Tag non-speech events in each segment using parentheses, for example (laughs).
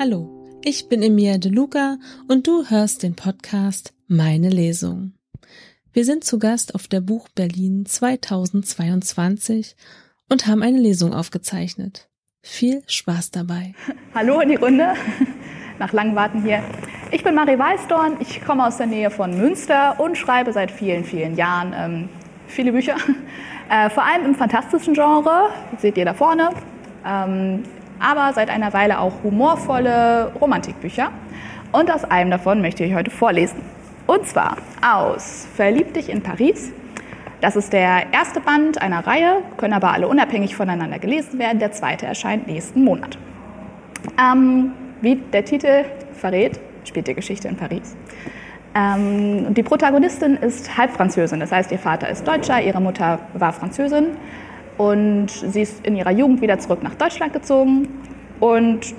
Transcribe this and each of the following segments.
Hallo, ich bin Emilia De Luca und du hörst den Podcast Meine Lesung. Wir sind zu Gast auf der Buch Berlin 2022 und haben eine Lesung aufgezeichnet. Viel Spaß dabei. Hallo in die Runde. Nach langem Warten hier. Ich bin Marie Weißdorn. Ich komme aus der Nähe von Münster und schreibe seit vielen, vielen Jahren ähm, viele Bücher. Äh, vor allem im fantastischen Genre, seht ihr da vorne. Ähm, aber seit einer Weile auch humorvolle Romantikbücher. Und aus einem davon möchte ich heute vorlesen. Und zwar aus Verlieb dich in Paris. Das ist der erste Band einer Reihe, können aber alle unabhängig voneinander gelesen werden. Der zweite erscheint nächsten Monat. Ähm, wie der Titel verrät, spielt die Geschichte in Paris. Ähm, die Protagonistin ist Halbfranzösin, das heißt, ihr Vater ist Deutscher, ihre Mutter war Französin und sie ist in ihrer Jugend wieder zurück nach Deutschland gezogen. Und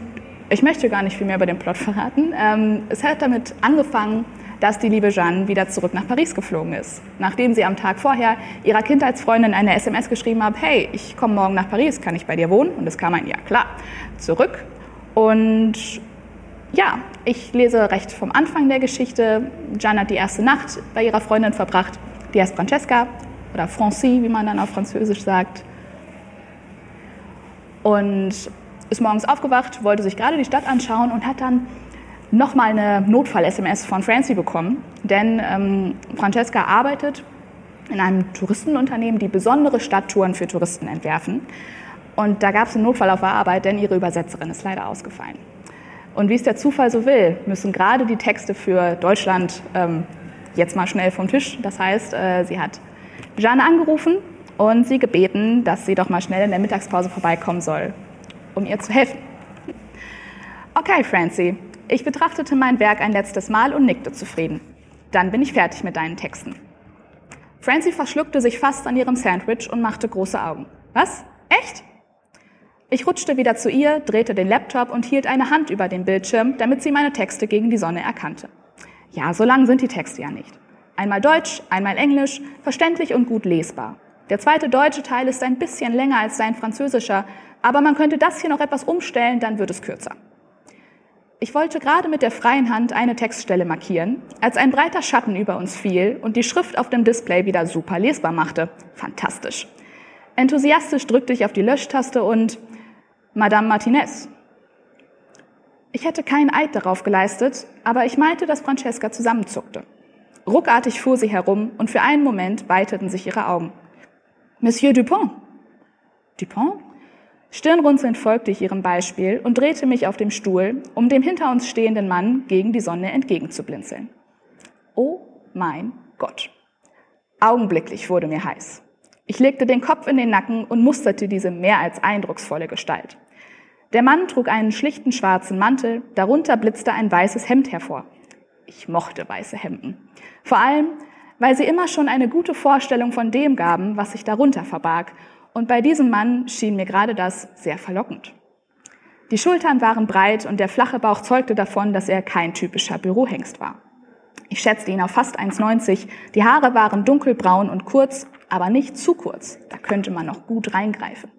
ich möchte gar nicht viel mehr über den Plot verraten. Ähm, es hat damit angefangen, dass die liebe Jeanne wieder zurück nach Paris geflogen ist. Nachdem sie am Tag vorher ihrer Kindheitsfreundin eine SMS geschrieben hat, hey, ich komme morgen nach Paris, kann ich bei dir wohnen? Und es kam ein Ja, klar, zurück. Und ja, ich lese recht vom Anfang der Geschichte. Jeanne hat die erste Nacht bei ihrer Freundin verbracht. Die heißt Francesca oder Francie, wie man dann auf Französisch sagt und ist morgens aufgewacht, wollte sich gerade die Stadt anschauen und hat dann nochmal eine Notfall-SMS von Francie bekommen. Denn ähm, Francesca arbeitet in einem Touristenunternehmen, die besondere Stadttouren für Touristen entwerfen. Und da gab es einen Notfall auf der Arbeit, denn ihre Übersetzerin ist leider ausgefallen. Und wie es der Zufall so will, müssen gerade die Texte für Deutschland ähm, jetzt mal schnell vom Tisch. Das heißt, äh, sie hat Jeanne angerufen und sie gebeten, dass sie doch mal schnell in der Mittagspause vorbeikommen soll, um ihr zu helfen. Okay, Francie, ich betrachtete mein Werk ein letztes Mal und nickte zufrieden. Dann bin ich fertig mit deinen Texten. Francie verschluckte sich fast an ihrem Sandwich und machte große Augen. Was? Echt? Ich rutschte wieder zu ihr, drehte den Laptop und hielt eine Hand über den Bildschirm, damit sie meine Texte gegen die Sonne erkannte. Ja, so lang sind die Texte ja nicht. Einmal Deutsch, einmal Englisch, verständlich und gut lesbar. Der zweite deutsche Teil ist ein bisschen länger als sein französischer, aber man könnte das hier noch etwas umstellen, dann wird es kürzer. Ich wollte gerade mit der freien Hand eine Textstelle markieren, als ein breiter Schatten über uns fiel und die Schrift auf dem Display wieder super lesbar machte. Fantastisch. Enthusiastisch drückte ich auf die Löschtaste und Madame Martinez. Ich hätte keinen Eid darauf geleistet, aber ich meinte, dass Francesca zusammenzuckte. Ruckartig fuhr sie herum und für einen Moment weiteten sich ihre Augen. Monsieur Dupont. Dupont? Stirnrunzelnd folgte ich ihrem Beispiel und drehte mich auf dem Stuhl, um dem hinter uns stehenden Mann gegen die Sonne entgegenzublinzeln. Oh mein Gott. Augenblicklich wurde mir heiß. Ich legte den Kopf in den Nacken und musterte diese mehr als eindrucksvolle Gestalt. Der Mann trug einen schlichten schwarzen Mantel, darunter blitzte ein weißes Hemd hervor. Ich mochte weiße Hemden. Vor allem, weil sie immer schon eine gute Vorstellung von dem gaben, was sich darunter verbarg. Und bei diesem Mann schien mir gerade das sehr verlockend. Die Schultern waren breit und der flache Bauch zeugte davon, dass er kein typischer Bürohengst war. Ich schätzte ihn auf fast 1,90. Die Haare waren dunkelbraun und kurz, aber nicht zu kurz. Da könnte man noch gut reingreifen.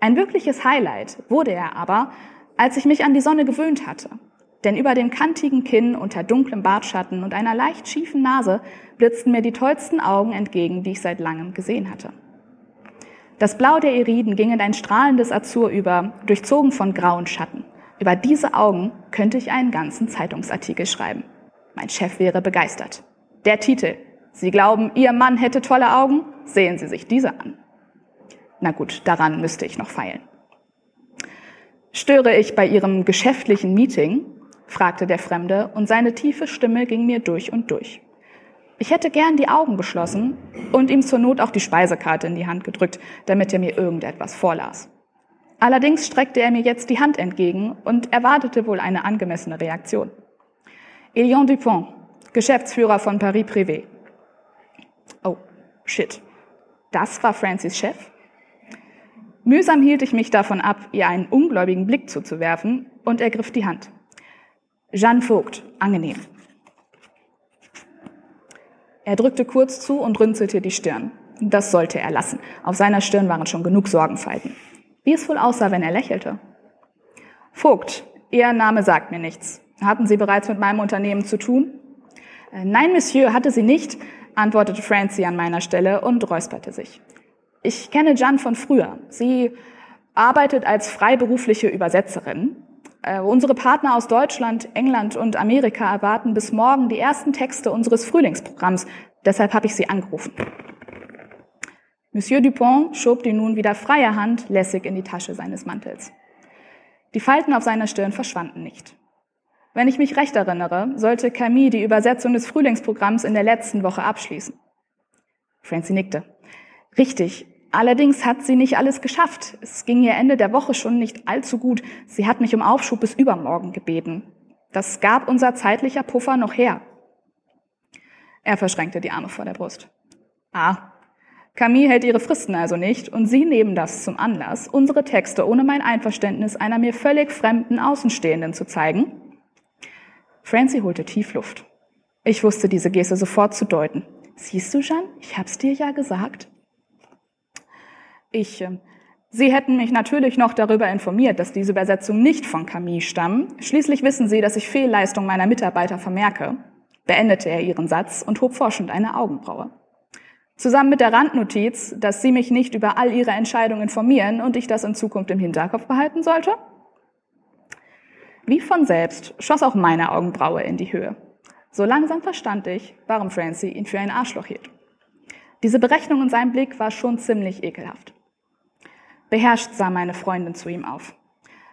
Ein wirkliches Highlight wurde er aber, als ich mich an die Sonne gewöhnt hatte. Denn über dem kantigen Kinn unter dunklem Bartschatten und einer leicht schiefen Nase blitzten mir die tollsten Augen entgegen, die ich seit langem gesehen hatte. Das Blau der Iriden ging in ein strahlendes Azur über, durchzogen von grauen Schatten. Über diese Augen könnte ich einen ganzen Zeitungsartikel schreiben. Mein Chef wäre begeistert. Der Titel. Sie glauben, Ihr Mann hätte tolle Augen? Sehen Sie sich diese an. Na gut, daran müsste ich noch feilen. Störe ich bei Ihrem geschäftlichen Meeting? Fragte der Fremde, und seine tiefe Stimme ging mir durch und durch. Ich hätte gern die Augen geschlossen und ihm zur Not auch die Speisekarte in die Hand gedrückt, damit er mir irgendetwas vorlas. Allerdings streckte er mir jetzt die Hand entgegen und erwartete wohl eine angemessene Reaktion. Elion Dupont, Geschäftsführer von Paris Privé. Oh, shit. Das war Francis Chef? Mühsam hielt ich mich davon ab, ihr einen ungläubigen Blick zuzuwerfen und ergriff die Hand. Jeanne Vogt, angenehm. Er drückte kurz zu und runzelte die Stirn. Das sollte er lassen. Auf seiner Stirn waren schon genug Sorgenfalten. wie es wohl aussah, wenn er lächelte. Vogt, Ihr Name sagt mir nichts. Hatten Sie bereits mit meinem Unternehmen zu tun? Äh, nein, Monsieur, hatte sie nicht, antwortete Francie an meiner Stelle und räusperte sich. Ich kenne Jan von früher. Sie arbeitet als freiberufliche Übersetzerin. Äh, unsere Partner aus Deutschland, England und Amerika erwarten bis morgen die ersten Texte unseres Frühlingsprogramms. Deshalb habe ich sie angerufen. Monsieur Dupont schob die nun wieder freie Hand lässig in die Tasche seines Mantels. Die Falten auf seiner Stirn verschwanden nicht. Wenn ich mich recht erinnere, sollte Camille die Übersetzung des Frühlingsprogramms in der letzten Woche abschließen. Francie nickte. Richtig. Allerdings hat sie nicht alles geschafft. Es ging ihr Ende der Woche schon nicht allzu gut. Sie hat mich um Aufschub bis übermorgen gebeten. Das gab unser zeitlicher Puffer noch her. Er verschränkte die Arme vor der Brust. Ah, Camille hält ihre Fristen also nicht und Sie nehmen das zum Anlass, unsere Texte ohne mein Einverständnis einer mir völlig fremden Außenstehenden zu zeigen? Francie holte tief Luft. Ich wusste diese Geste sofort zu deuten. Siehst du, Jeanne, ich hab's dir ja gesagt. Ich, äh, Sie hätten mich natürlich noch darüber informiert, dass diese Übersetzungen nicht von Camille stammen. Schließlich wissen Sie, dass ich Fehlleistung meiner Mitarbeiter vermerke. Beendete er ihren Satz und hob forschend eine Augenbraue. Zusammen mit der Randnotiz, dass Sie mich nicht über all Ihre Entscheidungen informieren und ich das in Zukunft im Hinterkopf behalten sollte? Wie von selbst schoss auch meine Augenbraue in die Höhe. So langsam verstand ich, warum Francie ihn für ein Arschloch hielt. Diese Berechnung in seinem Blick war schon ziemlich ekelhaft. Beherrscht sah meine Freundin zu ihm auf.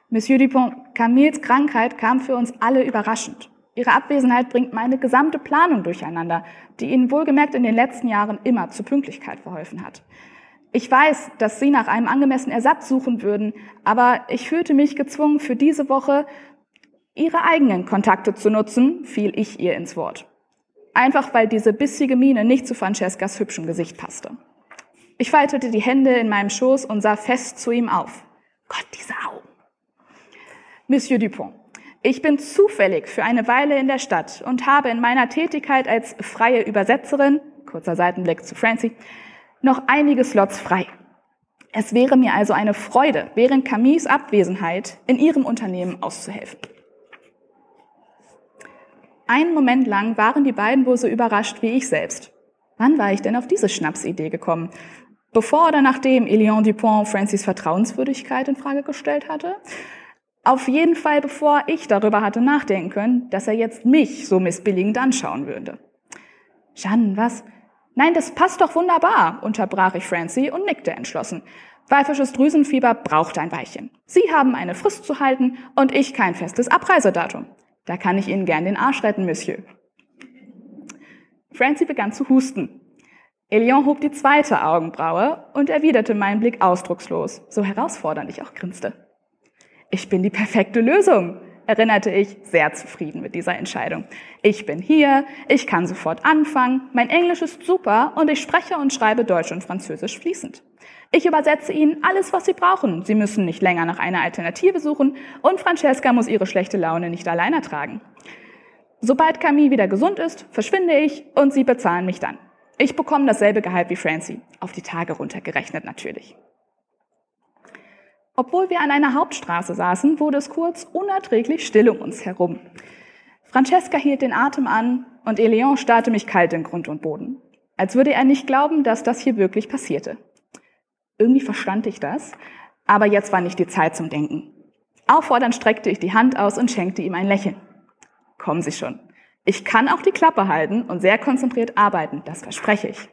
Monsieur Dupont, Camilles Krankheit kam für uns alle überraschend. Ihre Abwesenheit bringt meine gesamte Planung durcheinander, die Ihnen wohlgemerkt in den letzten Jahren immer zur Pünktlichkeit verholfen hat. Ich weiß, dass Sie nach einem angemessenen Ersatz suchen würden, aber ich fühlte mich gezwungen, für diese Woche ihre eigenen Kontakte zu nutzen, fiel ich ihr ins Wort. Einfach weil diese bissige Miene nicht zu Francescas hübschem Gesicht passte. Ich faltete die Hände in meinem Schoß und sah fest zu ihm auf. Gott, diese Augen. Monsieur Dupont, ich bin zufällig für eine Weile in der Stadt und habe in meiner Tätigkeit als freie Übersetzerin, kurzer Seitenblick zu Francie, noch einige Slots frei. Es wäre mir also eine Freude, während Camilles Abwesenheit in ihrem Unternehmen auszuhelfen. Einen Moment lang waren die beiden wohl so überrascht wie ich selbst. Wann war ich denn auf diese Schnapsidee gekommen? Bevor oder nachdem Elion Dupont Francis Vertrauenswürdigkeit in Frage gestellt hatte? Auf jeden Fall bevor ich darüber hatte nachdenken können, dass er jetzt mich so missbilligend anschauen würde. Jeanne, was? Nein, das passt doch wunderbar, unterbrach ich Francie und nickte entschlossen. Pfeifisches Drüsenfieber braucht ein Weilchen. Sie haben eine Frist zu halten und ich kein festes Abreisedatum. Da kann ich Ihnen gern den Arsch retten, Monsieur. Francie begann zu husten. Elion hob die zweite Augenbraue und erwiderte meinen Blick ausdruckslos, so herausfordernd ich auch grinste. Ich bin die perfekte Lösung, erinnerte ich, sehr zufrieden mit dieser Entscheidung. Ich bin hier, ich kann sofort anfangen, mein Englisch ist super und ich spreche und schreibe Deutsch und Französisch fließend. Ich übersetze Ihnen alles, was Sie brauchen. Sie müssen nicht länger nach einer Alternative suchen und Francesca muss ihre schlechte Laune nicht allein ertragen. Sobald Camille wieder gesund ist, verschwinde ich und Sie bezahlen mich dann. Ich bekomme dasselbe Gehalt wie Francie, auf die Tage runtergerechnet natürlich. Obwohl wir an einer Hauptstraße saßen, wurde es kurz unerträglich still um uns herum. Francesca hielt den Atem an und Eleon starrte mich kalt in Grund und Boden, als würde er nicht glauben, dass das hier wirklich passierte. Irgendwie verstand ich das, aber jetzt war nicht die Zeit zum Denken. Auffordernd streckte ich die Hand aus und schenkte ihm ein Lächeln. Kommen Sie schon. Ich kann auch die Klappe halten und sehr konzentriert arbeiten, das verspreche ich.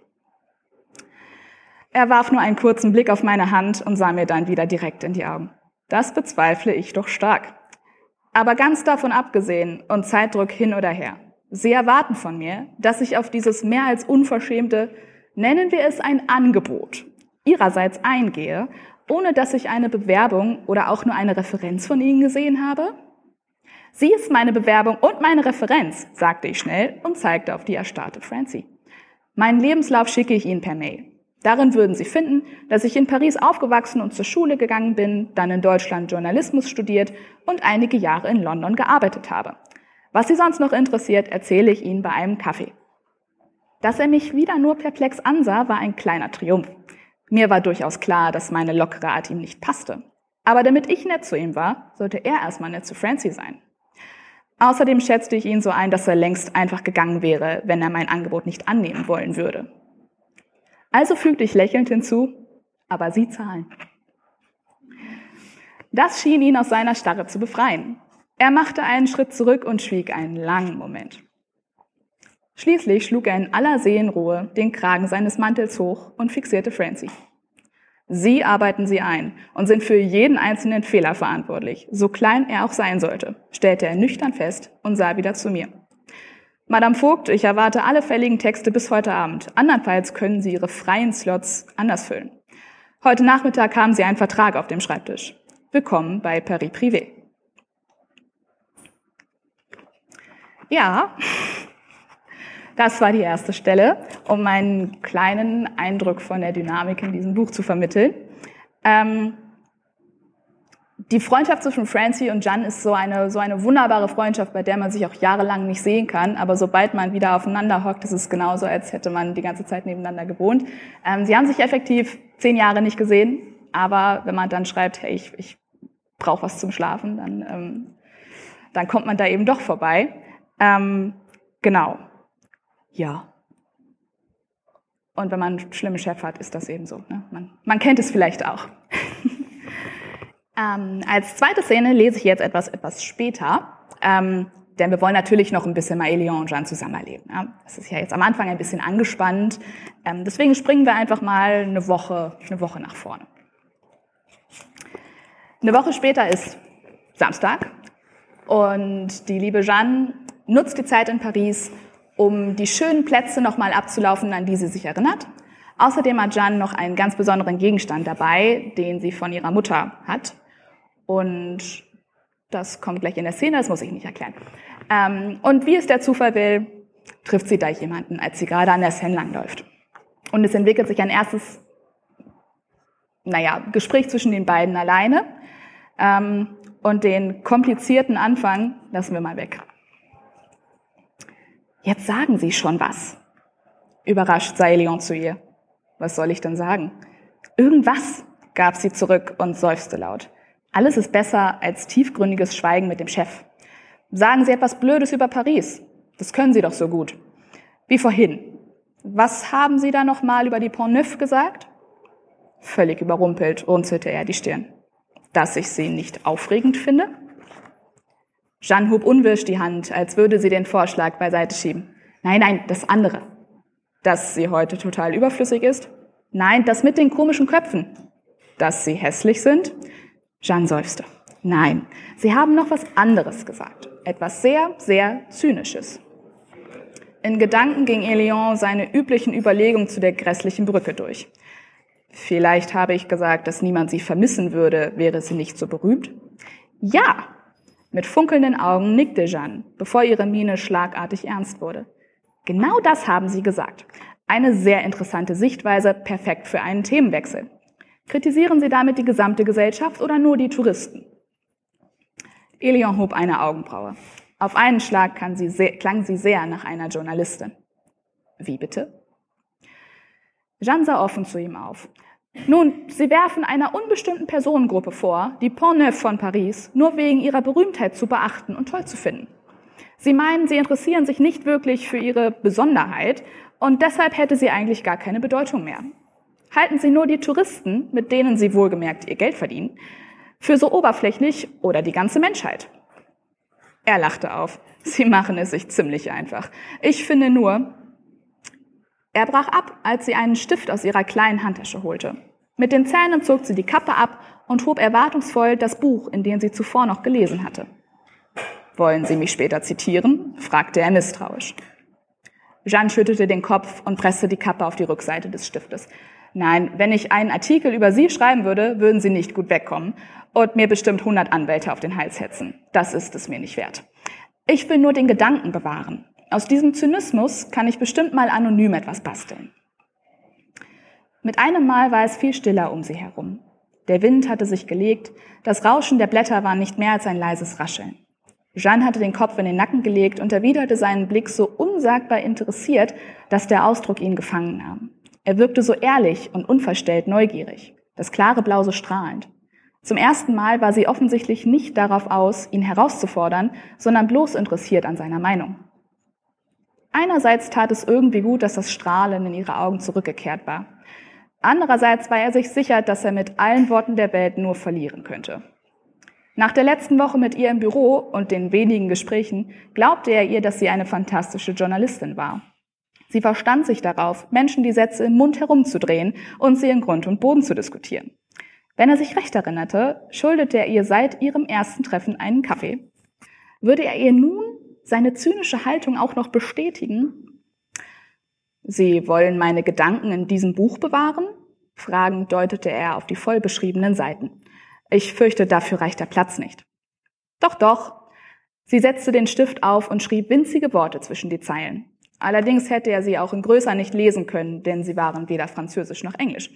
Er warf nur einen kurzen Blick auf meine Hand und sah mir dann wieder direkt in die Augen. Das bezweifle ich doch stark. Aber ganz davon abgesehen und Zeitdruck hin oder her. Sie erwarten von mir, dass ich auf dieses mehr als unverschämte, nennen wir es ein Angebot, ihrerseits eingehe, ohne dass ich eine Bewerbung oder auch nur eine Referenz von Ihnen gesehen habe? Sie ist meine Bewerbung und meine Referenz, sagte ich schnell und zeigte auf die erstarrte Francie. Meinen Lebenslauf schicke ich Ihnen per Mail. Darin würden Sie finden, dass ich in Paris aufgewachsen und zur Schule gegangen bin, dann in Deutschland Journalismus studiert und einige Jahre in London gearbeitet habe. Was Sie sonst noch interessiert, erzähle ich Ihnen bei einem Kaffee. Dass er mich wieder nur perplex ansah, war ein kleiner Triumph. Mir war durchaus klar, dass meine lockere Art ihm nicht passte. Aber damit ich nett zu ihm war, sollte er erstmal nett zu Francie sein. Außerdem schätzte ich ihn so ein, dass er längst einfach gegangen wäre, wenn er mein Angebot nicht annehmen wollen würde. Also fügte ich lächelnd hinzu, aber Sie zahlen. Das schien ihn aus seiner Starre zu befreien. Er machte einen Schritt zurück und schwieg einen langen Moment. Schließlich schlug er in aller Seelenruhe den Kragen seines Mantels hoch und fixierte Francie. Sie arbeiten sie ein und sind für jeden einzelnen Fehler verantwortlich, so klein er auch sein sollte, stellte er nüchtern fest und sah wieder zu mir. Madame Vogt, ich erwarte alle fälligen Texte bis heute Abend. Andernfalls können Sie Ihre freien Slots anders füllen. Heute Nachmittag haben Sie einen Vertrag auf dem Schreibtisch. Willkommen bei Paris Privé. Ja, das war die erste Stelle, um einen kleinen Eindruck von der Dynamik in diesem Buch zu vermitteln. Ähm, die Freundschaft zwischen Francie und Jan ist so eine, so eine wunderbare Freundschaft, bei der man sich auch jahrelang nicht sehen kann. Aber sobald man wieder aufeinander hockt, ist es genauso, als hätte man die ganze Zeit nebeneinander gewohnt. Ähm, sie haben sich effektiv zehn Jahre nicht gesehen. Aber wenn man dann schreibt, hey, ich, ich brauche was zum Schlafen, dann, ähm, dann kommt man da eben doch vorbei. Ähm, genau. Ja. Und wenn man einen schlimmen Chef hat, ist das eben so. Ne? Man, man kennt es vielleicht auch. (laughs) ähm, als zweite Szene lese ich jetzt etwas, etwas später. Ähm, denn wir wollen natürlich noch ein bisschen Maëlion und Jeanne zusammen erleben. Ja? Das ist ja jetzt am Anfang ein bisschen angespannt. Ähm, deswegen springen wir einfach mal eine Woche, eine Woche nach vorne. Eine Woche später ist Samstag und die liebe Jeanne nutzt die Zeit in Paris, um die schönen Plätze nochmal abzulaufen, an die sie sich erinnert. Außerdem hat Jeanne noch einen ganz besonderen Gegenstand dabei, den sie von ihrer Mutter hat. Und das kommt gleich in der Szene, das muss ich nicht erklären. Ähm, und wie es der Zufall will, trifft sie da jemanden, als sie gerade an der Seine langläuft. Und es entwickelt sich ein erstes, naja, Gespräch zwischen den beiden alleine. Ähm, und den komplizierten Anfang lassen wir mal weg. Jetzt sagen Sie schon was. Überrascht sei Leon zu ihr. Was soll ich denn sagen? Irgendwas, gab sie zurück und seufzte laut. Alles ist besser als tiefgründiges Schweigen mit dem Chef. Sagen Sie etwas Blödes über Paris. Das können Sie doch so gut. Wie vorhin. Was haben Sie da nochmal über die Pont Neuf gesagt? Völlig überrumpelt runzelte er die Stirn. Dass ich sie nicht aufregend finde? Jeanne hob unwirsch die Hand, als würde sie den Vorschlag beiseite schieben. Nein, nein, das andere. Dass sie heute total überflüssig ist? Nein, das mit den komischen Köpfen. Dass sie hässlich sind? Jeanne seufzte. Nein, sie haben noch was anderes gesagt. Etwas sehr, sehr Zynisches. In Gedanken ging Elion seine üblichen Überlegungen zu der grässlichen Brücke durch. Vielleicht habe ich gesagt, dass niemand sie vermissen würde, wäre sie nicht so berühmt. Ja, mit funkelnden Augen nickte Jeanne, bevor ihre Miene schlagartig ernst wurde. Genau das haben Sie gesagt. Eine sehr interessante Sichtweise, perfekt für einen Themenwechsel. Kritisieren Sie damit die gesamte Gesellschaft oder nur die Touristen? Elion hob eine Augenbraue. Auf einen Schlag sie sehr, klang sie sehr nach einer Journalistin. Wie bitte? Jeanne sah offen zu ihm auf. Nun, Sie werfen einer unbestimmten Personengruppe vor, die Pont Neuf von Paris nur wegen ihrer Berühmtheit zu beachten und toll zu finden. Sie meinen, sie interessieren sich nicht wirklich für ihre Besonderheit und deshalb hätte sie eigentlich gar keine Bedeutung mehr. Halten Sie nur die Touristen, mit denen Sie wohlgemerkt Ihr Geld verdienen, für so oberflächlich oder die ganze Menschheit. Er lachte auf. Sie machen es sich ziemlich einfach. Ich finde nur, er brach ab, als sie einen Stift aus ihrer kleinen Handtasche holte. Mit den Zähnen zog sie die Kappe ab und hob erwartungsvoll das Buch, in dem sie zuvor noch gelesen hatte. Wollen Sie mich später zitieren? fragte er misstrauisch. Jeanne schüttelte den Kopf und presste die Kappe auf die Rückseite des Stiftes. Nein, wenn ich einen Artikel über Sie schreiben würde, würden Sie nicht gut wegkommen und mir bestimmt 100 Anwälte auf den Hals hetzen. Das ist es mir nicht wert. Ich will nur den Gedanken bewahren. Aus diesem Zynismus kann ich bestimmt mal anonym etwas basteln. Mit einem Mal war es viel stiller um sie herum. Der Wind hatte sich gelegt, das Rauschen der Blätter war nicht mehr als ein leises Rascheln. Jeanne hatte den Kopf in den Nacken gelegt und erwiderte seinen Blick so unsagbar interessiert, dass der Ausdruck ihn gefangen nahm. Er wirkte so ehrlich und unverstellt neugierig, das klare Blau so strahlend. Zum ersten Mal war sie offensichtlich nicht darauf aus, ihn herauszufordern, sondern bloß interessiert an seiner Meinung. Einerseits tat es irgendwie gut, dass das Strahlen in ihre Augen zurückgekehrt war. Andererseits war er sich sicher, dass er mit allen Worten der Welt nur verlieren könnte. Nach der letzten Woche mit ihr im Büro und den wenigen Gesprächen glaubte er ihr, dass sie eine fantastische Journalistin war. Sie verstand sich darauf, Menschen die Sätze im Mund herumzudrehen und sie in Grund und Boden zu diskutieren. Wenn er sich recht erinnerte, schuldete er ihr seit ihrem ersten Treffen einen Kaffee. Würde er ihr nun seine zynische Haltung auch noch bestätigen? Sie wollen meine Gedanken in diesem Buch bewahren? Fragend deutete er auf die voll beschriebenen Seiten. Ich fürchte, dafür reicht der Platz nicht. Doch, doch. Sie setzte den Stift auf und schrieb winzige Worte zwischen die Zeilen. Allerdings hätte er sie auch in größer nicht lesen können, denn sie waren weder Französisch noch Englisch.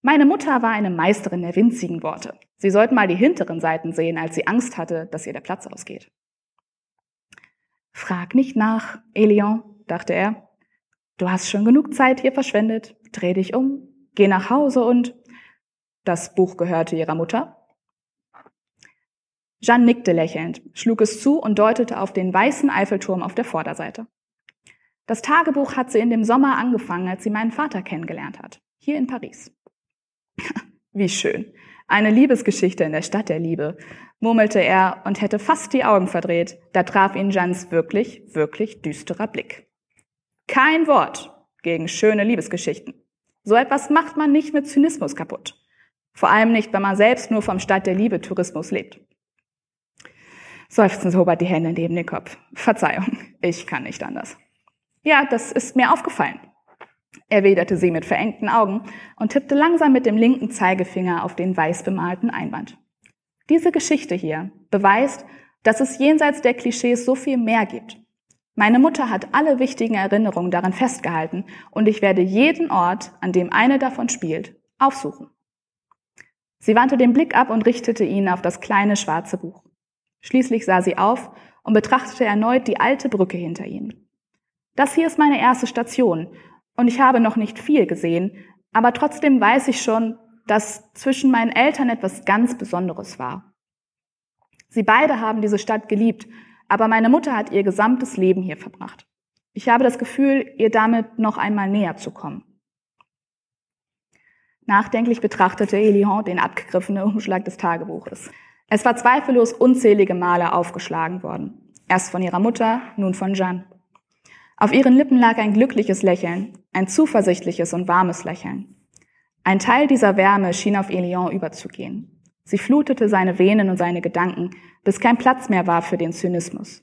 Meine Mutter war eine Meisterin der winzigen Worte. Sie sollten mal die hinteren Seiten sehen, als sie Angst hatte, dass ihr der Platz ausgeht. Frag nicht nach, Elion, dachte er. Du hast schon genug Zeit hier verschwendet. Dreh dich um, geh nach Hause und das Buch gehörte ihrer Mutter. Jeanne nickte lächelnd, schlug es zu und deutete auf den weißen Eiffelturm auf der Vorderseite. Das Tagebuch hat sie in dem Sommer angefangen, als sie meinen Vater kennengelernt hat, hier in Paris. (laughs) Wie schön. Eine Liebesgeschichte in der Stadt der Liebe, murmelte er und hätte fast die Augen verdreht. Da traf ihn Jans wirklich, wirklich düsterer Blick. Kein Wort gegen schöne Liebesgeschichten. So etwas macht man nicht mit Zynismus kaputt. Vor allem nicht, wenn man selbst nur vom Stadt der Liebe Tourismus lebt. Seufzend hob er die Hände neben den Kopf. Verzeihung, ich kann nicht anders. Ja, das ist mir aufgefallen erwiderte sie mit verengten Augen und tippte langsam mit dem linken Zeigefinger auf den weiß bemalten Einband. Diese Geschichte hier beweist, dass es jenseits der Klischees so viel mehr gibt. Meine Mutter hat alle wichtigen Erinnerungen daran festgehalten und ich werde jeden Ort, an dem eine davon spielt, aufsuchen. Sie wandte den Blick ab und richtete ihn auf das kleine schwarze Buch. Schließlich sah sie auf und betrachtete erneut die alte Brücke hinter ihnen. Das hier ist meine erste Station und ich habe noch nicht viel gesehen, aber trotzdem weiß ich schon, dass zwischen meinen Eltern etwas ganz Besonderes war. Sie beide haben diese Stadt geliebt, aber meine Mutter hat ihr gesamtes Leben hier verbracht. Ich habe das Gefühl, ihr damit noch einmal näher zu kommen. Nachdenklich betrachtete Elion den abgegriffenen Umschlag des Tagebuches. Es war zweifellos unzählige Male aufgeschlagen worden. Erst von ihrer Mutter, nun von Jeanne. Auf ihren Lippen lag ein glückliches Lächeln, ein zuversichtliches und warmes Lächeln. Ein Teil dieser Wärme schien auf Elion überzugehen. Sie flutete seine Venen und seine Gedanken, bis kein Platz mehr war für den Zynismus.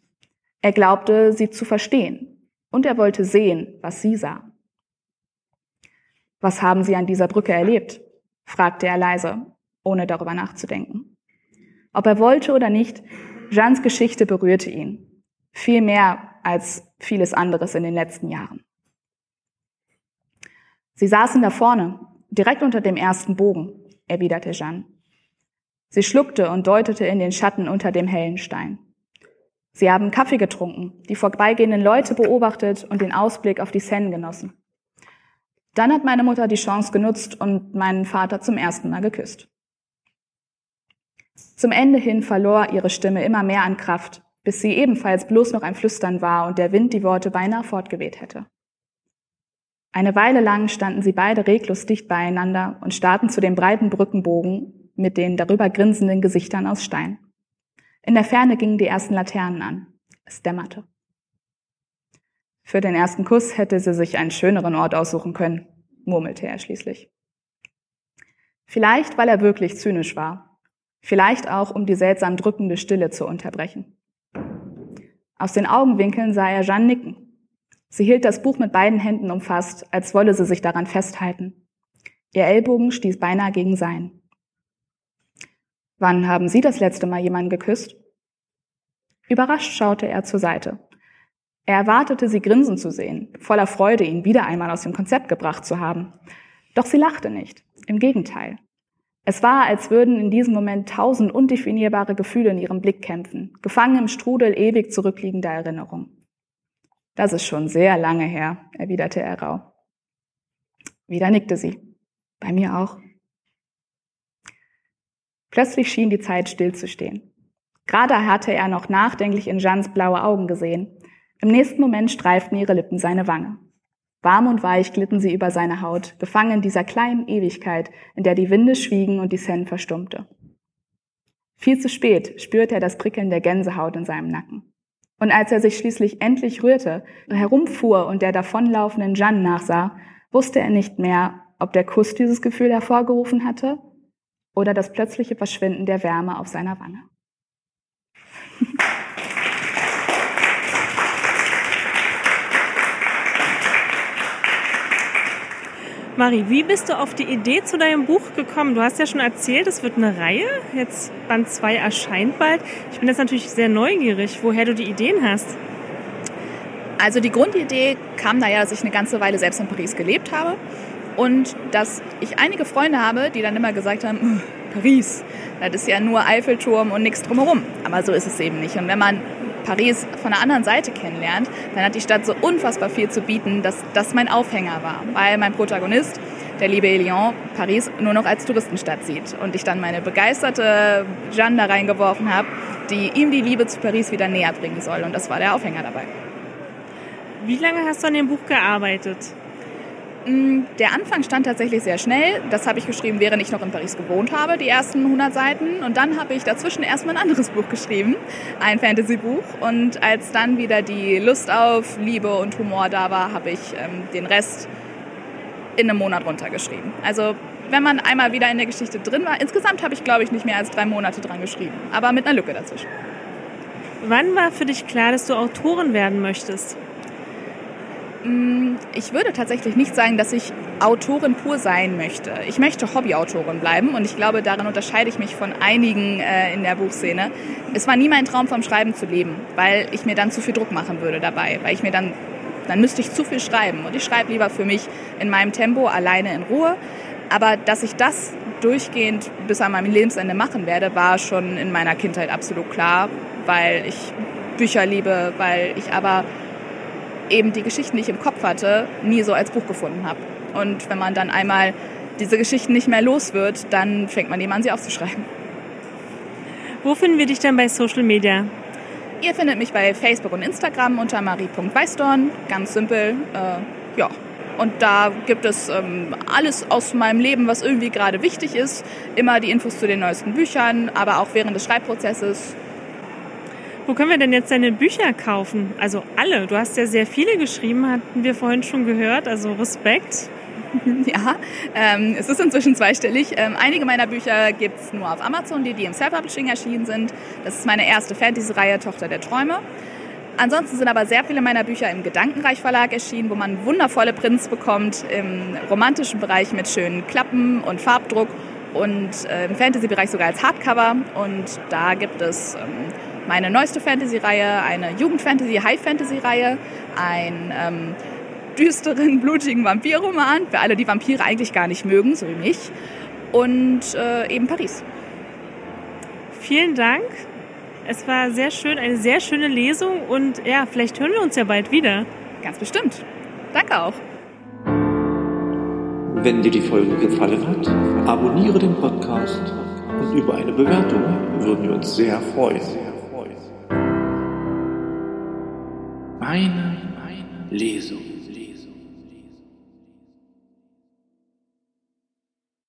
Er glaubte, sie zu verstehen, und er wollte sehen, was sie sah. Was haben Sie an dieser Brücke erlebt? fragte er leise, ohne darüber nachzudenken. Ob er wollte oder nicht, Jeans Geschichte berührte ihn. Viel mehr als vieles anderes in den letzten Jahren. Sie saßen da vorne, direkt unter dem ersten Bogen, erwiderte Jeanne. Sie schluckte und deutete in den Schatten unter dem hellen Stein. Sie haben Kaffee getrunken, die vorbeigehenden Leute beobachtet und den Ausblick auf die Seine genossen. Dann hat meine Mutter die Chance genutzt und meinen Vater zum ersten Mal geküsst. Zum Ende hin verlor ihre Stimme immer mehr an Kraft, bis sie ebenfalls bloß noch ein Flüstern war und der Wind die Worte beinahe fortgeweht hätte. Eine Weile lang standen sie beide reglos dicht beieinander und starrten zu dem breiten Brückenbogen mit den darüber grinsenden Gesichtern aus Stein. In der Ferne gingen die ersten Laternen an. Es dämmerte. Für den ersten Kuss hätte sie sich einen schöneren Ort aussuchen können, murmelte er schließlich. Vielleicht, weil er wirklich zynisch war. Vielleicht auch, um die seltsam drückende Stille zu unterbrechen. Aus den Augenwinkeln sah er Jeanne nicken Sie hielt das Buch mit beiden Händen umfasst, als wolle sie sich daran festhalten. Ihr Ellbogen stieß beinahe gegen sein. Wann haben Sie das letzte Mal jemanden geküsst? Überrascht schaute er zur Seite. Er erwartete, sie grinsen zu sehen, voller Freude, ihn wieder einmal aus dem Konzept gebracht zu haben. Doch sie lachte nicht. Im Gegenteil. Es war, als würden in diesem Moment tausend undefinierbare Gefühle in ihrem Blick kämpfen, gefangen im Strudel ewig zurückliegender Erinnerungen. Das ist schon sehr lange her, erwiderte er rau. Wieder nickte sie. Bei mir auch. Plötzlich schien die Zeit stillzustehen. Gerade hatte er noch nachdenklich in Jeannes blaue Augen gesehen. Im nächsten Moment streiften ihre Lippen seine Wange. Warm und weich glitten sie über seine Haut, gefangen in dieser kleinen Ewigkeit, in der die Winde schwiegen und die Seine verstummte. Viel zu spät spürte er das Prickeln der Gänsehaut in seinem Nacken. Und als er sich schließlich endlich rührte, herumfuhr und der davonlaufenden Jeanne nachsah, wusste er nicht mehr, ob der Kuss dieses Gefühl hervorgerufen hatte oder das plötzliche Verschwinden der Wärme auf seiner Wange. (laughs) Marie, wie bist du auf die Idee zu deinem Buch gekommen? Du hast ja schon erzählt, es wird eine Reihe. Jetzt Band 2 erscheint bald. Ich bin jetzt natürlich sehr neugierig, woher du die Ideen hast. Also die Grundidee kam daher, dass ich eine ganze Weile selbst in Paris gelebt habe und dass ich einige Freunde habe, die dann immer gesagt haben, Paris, das ist ja nur Eiffelturm und nichts drumherum. Aber so ist es eben nicht. Und wenn man Paris von der anderen Seite kennenlernt, dann hat die Stadt so unfassbar viel zu bieten, dass das mein Aufhänger war. Weil mein Protagonist, der liebe Elion, Paris nur noch als Touristenstadt sieht. Und ich dann meine begeisterte Jeanne da reingeworfen habe, die ihm die Liebe zu Paris wieder näher bringen soll. Und das war der Aufhänger dabei. Wie lange hast du an dem Buch gearbeitet? Mm, der Anfang stand tatsächlich sehr schnell. Das habe ich geschrieben, während ich noch in Paris gewohnt habe, die ersten 100 Seiten. Und dann habe ich dazwischen erstmal ein anderes Buch geschrieben, ein Fantasy-Buch. Und als dann wieder die Lust auf Liebe und Humor da war, habe ich ähm, den Rest in einem Monat runtergeschrieben. Also wenn man einmal wieder in der Geschichte drin war, insgesamt habe ich, glaube ich, nicht mehr als drei Monate dran geschrieben, aber mit einer Lücke dazwischen. Wann war für dich klar, dass du Autorin werden möchtest? Mm, ich würde tatsächlich nicht sagen, dass ich Autorin pur sein möchte. Ich möchte Hobbyautorin bleiben und ich glaube, darin unterscheide ich mich von einigen äh, in der Buchszene. Es war nie mein Traum, vom Schreiben zu leben, weil ich mir dann zu viel Druck machen würde dabei, weil ich mir dann, dann müsste ich zu viel schreiben und ich schreibe lieber für mich in meinem Tempo, alleine in Ruhe. Aber dass ich das durchgehend bis an meinem Lebensende machen werde, war schon in meiner Kindheit absolut klar, weil ich Bücher liebe, weil ich aber eben die Geschichten, die ich im Kopf hatte, nie so als Buch gefunden habe. Und wenn man dann einmal diese Geschichten nicht mehr los wird, dann fängt man eben an, sie aufzuschreiben. Wo finden wir dich denn bei Social Media? Ihr findet mich bei Facebook und Instagram unter marie.weißdorn. Ganz simpel. Äh, ja. Und da gibt es ähm, alles aus meinem Leben, was irgendwie gerade wichtig ist. Immer die Infos zu den neuesten Büchern, aber auch während des Schreibprozesses wo können wir denn jetzt deine Bücher kaufen? Also alle. Du hast ja sehr viele geschrieben, hatten wir vorhin schon gehört. Also Respekt. (laughs) Ja, ähm, es ist inzwischen zweistellig. Ähm, einige meiner Bücher gibt es nur auf Amazon, die, die im Self-Publishing erschienen sind. Das ist meine erste Fantasy-Reihe Tochter der Träume. Ansonsten sind aber sehr viele meiner Bücher im Gedankenreich Verlag erschienen, wo man wundervolle Prints bekommt im romantischen Bereich mit schönen Klappen und Farbdruck und äh, im Fantasy-Bereich sogar als Hardcover. Und da gibt es ähm, meine neueste Fantasy-Reihe, eine Jugend-Fantasy, High-Fantasy-Reihe, einen ähm, düsteren, blutigen Vampirroman, für alle, die Vampire eigentlich gar nicht mögen, so wie mich, und äh, eben Paris. Vielen Dank. Es war sehr schön, eine sehr schöne Lesung und ja, vielleicht hören wir uns ja bald wieder. Ganz bestimmt. Danke auch. Wenn dir die Folge gefallen hat, abonniere den Podcast und über eine Bewertung würden wir uns sehr freuen. Meine Lesung.